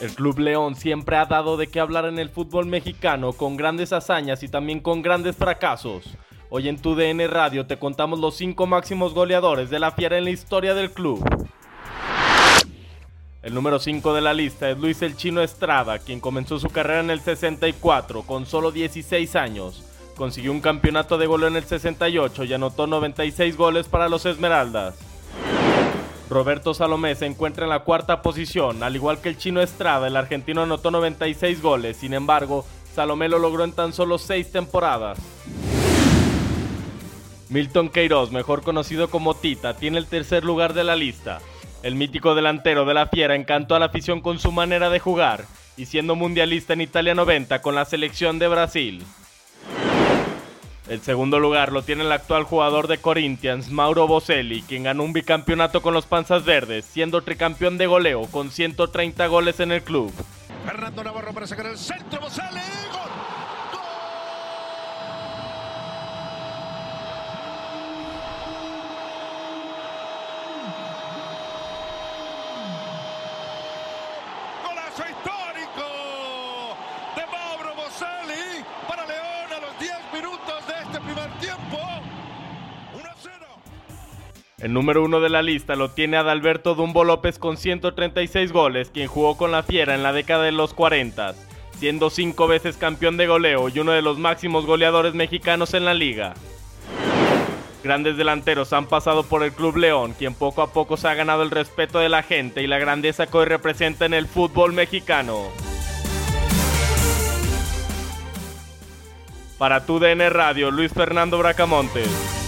El Club León siempre ha dado de qué hablar en el fútbol mexicano con grandes hazañas y también con grandes fracasos. Hoy en tu DN Radio te contamos los cinco máximos goleadores de la Fiera en la historia del club. El número 5 de la lista es Luis El Chino Estrada, quien comenzó su carrera en el 64 con solo 16 años. Consiguió un campeonato de goleo en el 68 y anotó 96 goles para los Esmeraldas. Roberto Salomé se encuentra en la cuarta posición, al igual que el chino Estrada, el argentino anotó 96 goles, sin embargo, Salomé lo logró en tan solo 6 temporadas. Milton Queiroz, mejor conocido como Tita, tiene el tercer lugar de la lista. El mítico delantero de la Fiera encantó a la afición con su manera de jugar y siendo mundialista en Italia 90 con la selección de Brasil. El segundo lugar lo tiene el actual jugador de Corinthians, Mauro Boselli, quien ganó un bicampeonato con los Panzas Verdes, siendo tricampeón de goleo con 130 goles en el club. Fernando Navarro para sacar el centro, Bozale, gol. Golazo histórico de Mauro Boselli para León a los 10 minutos de este primer tiempo. 1-0. El número uno de la lista lo tiene Adalberto Dumbo López con 136 goles, quien jugó con la Fiera en la década de los 40, siendo cinco veces campeón de goleo y uno de los máximos goleadores mexicanos en la liga. Grandes delanteros han pasado por el Club León, quien poco a poco se ha ganado el respeto de la gente y la grandeza que hoy representa en el fútbol mexicano. Para tu DN Radio, Luis Fernando Bracamontes.